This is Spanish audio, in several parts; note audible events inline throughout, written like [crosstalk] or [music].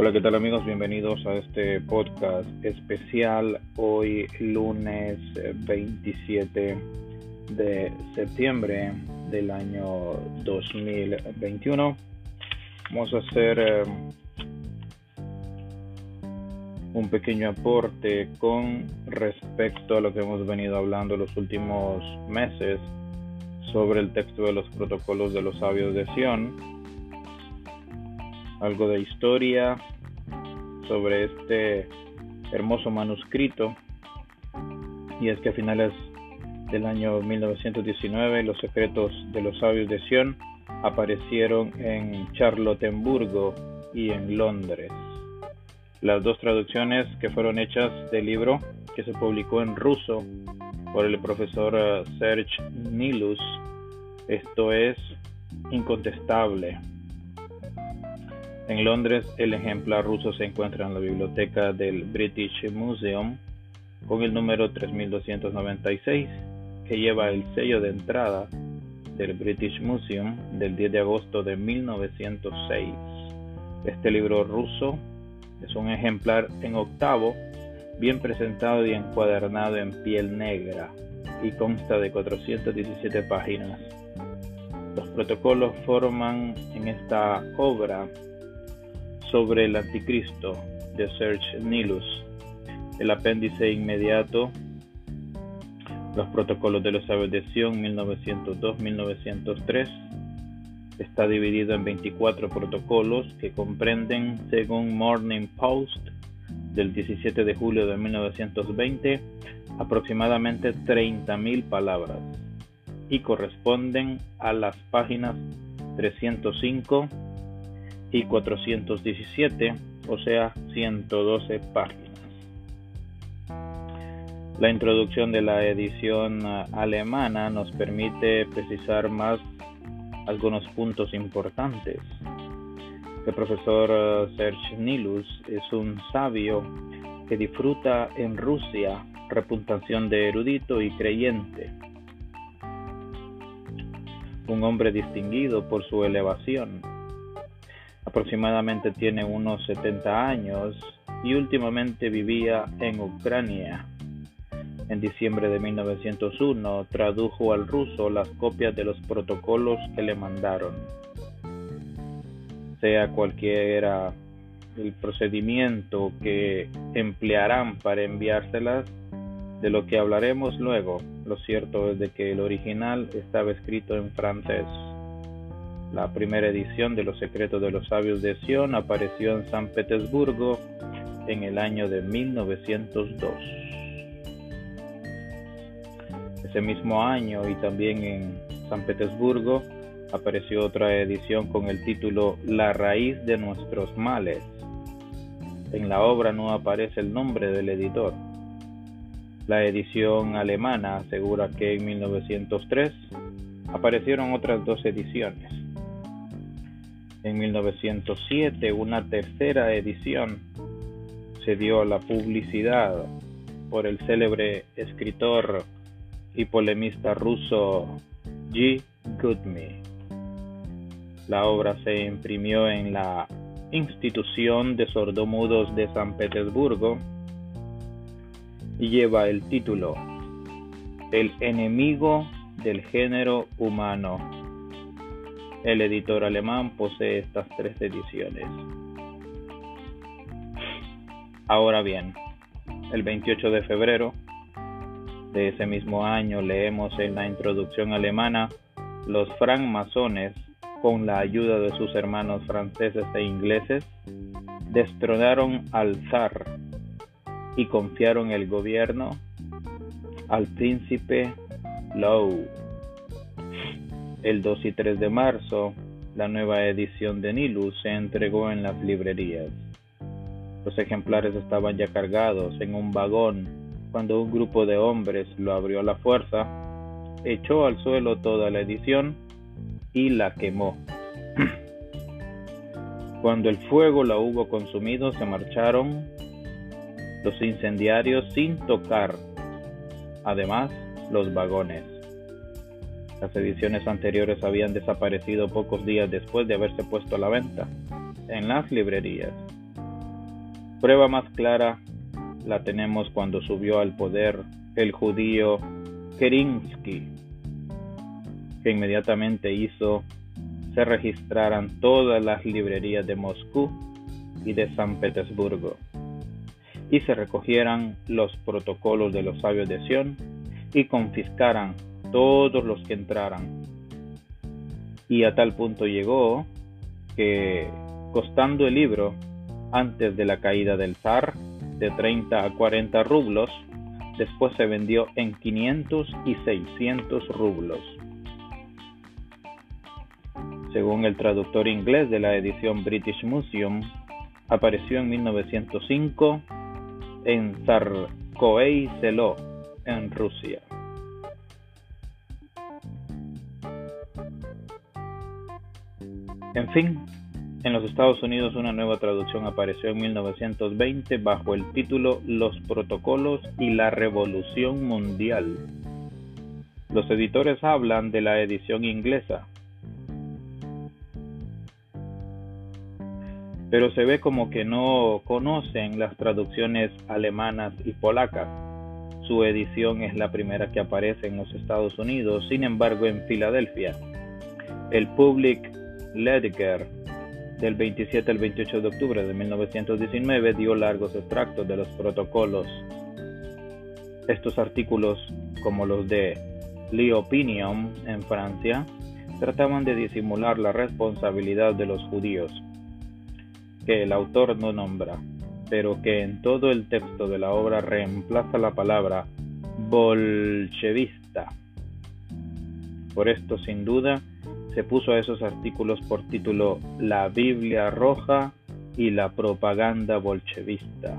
Hola, ¿qué tal amigos? Bienvenidos a este podcast especial hoy lunes 27 eh, de septiembre del año 2021. Vamos a hacer eh, un pequeño aporte con respecto a lo que hemos venido hablando los últimos meses sobre el texto de los protocolos de los sabios de Sion algo de historia sobre este hermoso manuscrito. Y es que a finales del año 1919 los secretos de los sabios de Sion aparecieron en Charlottenburgo y en Londres. Las dos traducciones que fueron hechas del libro que se publicó en ruso por el profesor eh, Serge Nilus, esto es incontestable. En Londres, el ejemplar ruso se encuentra en la biblioteca del British Museum con el número 3296, que lleva el sello de entrada del British Museum del 10 de agosto de 1906. Este libro ruso es un ejemplar en octavo, bien presentado y encuadernado en piel negra y consta de 417 páginas. Los protocolos forman en esta obra sobre el anticristo de Serge Nilus. El apéndice inmediato, los protocolos de los sabios de Sion 1902-1903, está dividido en 24 protocolos que comprenden, según Morning Post del 17 de julio de 1920, aproximadamente 30.000 palabras y corresponden a las páginas 305 y 417, o sea, 112 páginas. La introducción de la edición ah, alemana nos permite precisar más algunos puntos importantes. El profesor ah, Serge Nilus es un sabio que disfruta en Rusia reputación de erudito y creyente. Un hombre distinguido por su elevación aproximadamente tiene unos 70 años y últimamente vivía en Ucrania. En diciembre de 1901 tradujo al ruso las copias de los protocolos que le mandaron. Sea cualquiera el procedimiento que emplearán para enviárselas, de lo que hablaremos luego, lo cierto es de que el original estaba escrito en francés. La primera edición de Los Secretos de los Sabios de Sion apareció en San Petersburgo en el año de 1902. Ese mismo año y también en San Petersburgo apareció otra edición con el título La raíz de nuestros males. En la obra no aparece el nombre del editor. La edición alemana asegura que en 1903 aparecieron otras dos ediciones. En 1907 una tercera edición se dio a la publicidad por el célebre escritor y polemista ruso G. Goodme. La obra se imprimió en la Institución de Sordomudos de San Petersburgo y lleva el título El enemigo del género humano el editor alemán posee estas tres ediciones. Ahora bien, el 28 de febrero de ese mismo año leemos en la introducción alemana los francmasones, con la ayuda de sus hermanos franceses e ingleses, destronaron al zar y confiaron el gobierno al príncipe Lowe el 2 y 3 de marzo, la nueva edición de Nilus se entregó en las librerías. Los ejemplares estaban ya cargados en un vagón cuando un grupo de hombres lo abrió a la fuerza, echó al suelo toda la edición y la quemó. [clears throat] Cuando el fuego la hubo consumido, se marcharon los incendiarios sin tocar, además, los vagones. Las ediciones anteriores habían desaparecido pocos días después de haberse puesto a la venta en las librerías. Prueba más clara la tenemos cuando subió al poder el judío Kerensky, que inmediatamente hizo se registraran todas las librerías de Moscú y de San Petersburgo, y se recogieran los protocolos de los sabios de Sion y confiscaran todos los que entraran. Y a tal punto llegó que, costando el libro antes de la caída del zar de 30 a 40 rublos, después se vendió en 500 y 600 rublos. Según el traductor inglés de la edición British Museum, apareció en 1905 en Zarkoey Selo, en Rusia. En fin, en los Estados Unidos una nueva traducción apareció en 1920 bajo el título Los Protocolos y la Revolución Mundial. Los editores hablan de la edición inglesa, pero se ve como que no conocen las traducciones alemanas y polacas. Su edición es la primera que aparece en los Estados Unidos, sin embargo en Filadelfia. El Public Ledger del 27 al 28 de octubre de 1919 dio largos extractos de los protocolos. Estos artículos, como los de L'Opinion en Francia, trataban de disimular la responsabilidad de los judíos, que el autor no nombra, pero que en todo el texto de la obra reemplaza la palabra bolchevista. Por esto, sin duda, se puso a esos artículos por título La Biblia Roja y la propaganda bolchevista.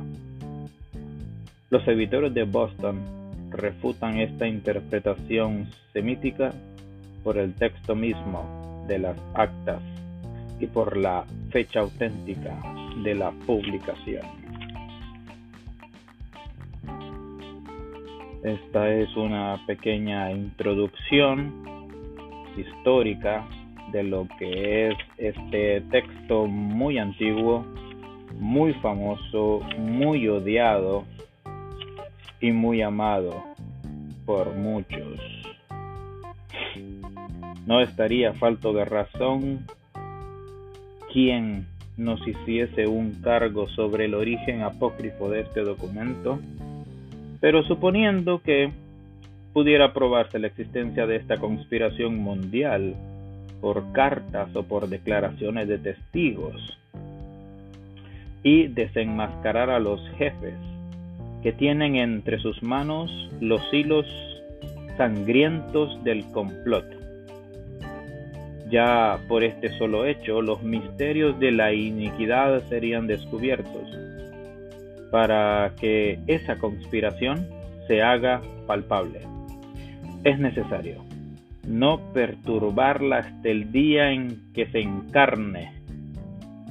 Los editores de Boston refutan esta interpretación semítica por el texto mismo de las actas y por la fecha auténtica de la publicación. Esta es una pequeña introducción histórica de lo que es este texto muy antiguo, muy famoso, muy odiado y muy amado por muchos. No estaría falto de razón quien nos hiciese un cargo sobre el origen apócrifo de este documento, pero suponiendo que pudiera probarse la existencia de esta conspiración mundial por cartas o por declaraciones de testigos y desenmascarar a los jefes que tienen entre sus manos los hilos sangrientos del complot. Ya por este solo hecho, los misterios de la iniquidad serían descubiertos, para que esa conspiración se haga palpable es necesario no perturbarla hasta el día en que se encarne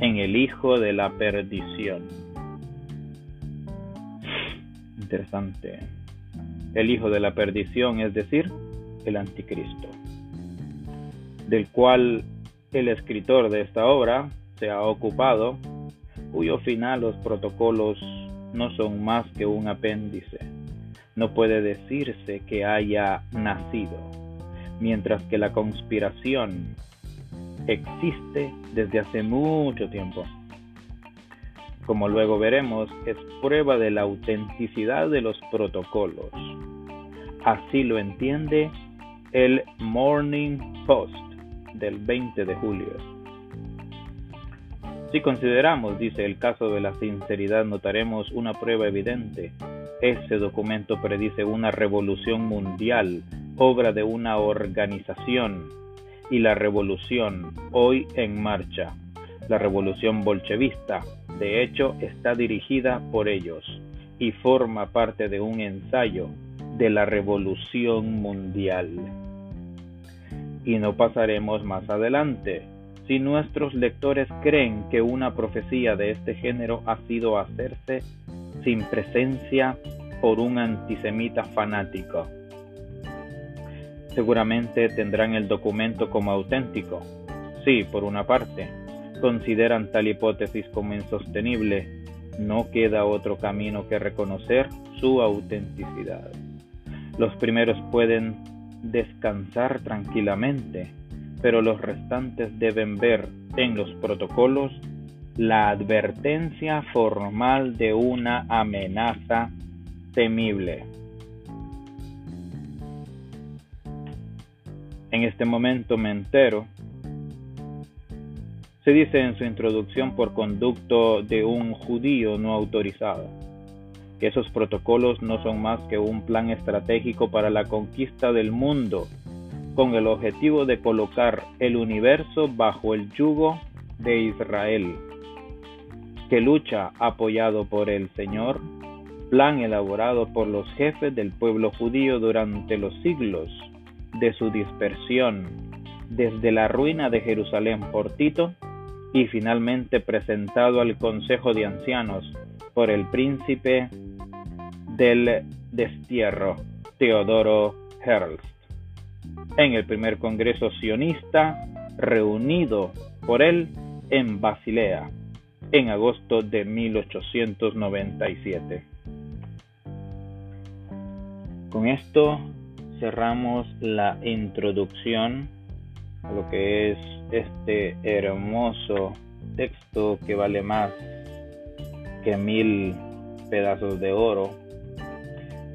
en el Hijo de la Perdición. Interesante. El Hijo de la Perdición, es decir, el Anticristo, del cual el escritor de esta obra se ha ocupado, cuyo final los protocolos no son más que un apéndice no puede decirse que haya nacido, mientras que la conspiración existe desde hace mucho tiempo. Como luego veremos, es prueba de la autenticidad de los protocolos. Así lo entiende el Morning Post del 20 de julio. Si consideramos, dice el caso de la sinceridad, notaremos una prueba evidente ese documento predice una revolución mundial, obra de una organización, y la revolución hoy en marcha, la revolución bolchevista, de hecho, está dirigida por ellos y forma parte de un ensayo de la revolución mundial. Y no pasaremos más adelante. Si nuestros lectores creen que una profecía de este género ha sido hacerse sin presencia por un antisemita fanático. Seguramente tendrán el documento como auténtico. Sí, por una parte, consideran tal hipótesis como insostenible, no queda otro camino que reconocer su autenticidad. Los primeros pueden descansar tranquilamente, pero los restantes deben ver en los protocolos la advertencia formal de una amenaza temible. En este momento me entero, se dice en su introducción por conducto de un judío no autorizado, que esos protocolos no son más que un plan estratégico para la conquista del mundo, con el objetivo de colocar el universo bajo el yugo de Israel que lucha apoyado por el Señor, plan elaborado por los jefes del pueblo judío durante los siglos de su dispersión, desde la ruina de Jerusalén por Tito y finalmente presentado al Consejo de Ancianos por el príncipe del destierro, Teodoro Herzl, en el primer Congreso sionista reunido por él en Basilea en agosto de 1897. Con esto cerramos la introducción a lo que es este hermoso texto que vale más que mil pedazos de oro.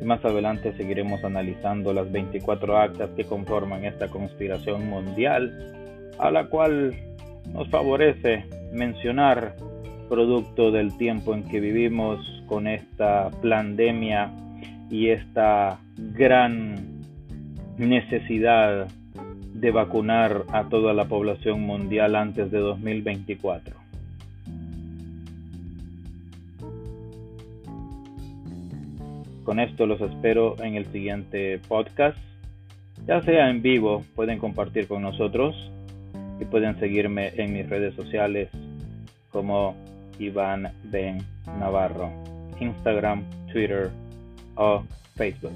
Y más adelante seguiremos analizando las 24 actas que conforman esta conspiración mundial, a la cual nos favorece mencionar producto del tiempo en que vivimos con esta pandemia y esta gran necesidad de vacunar a toda la población mundial antes de 2024. Con esto los espero en el siguiente podcast. Ya sea en vivo, pueden compartir con nosotros y pueden seguirme en mis redes sociales como Iván Ben Navarro, Instagram, Twitter o Facebook.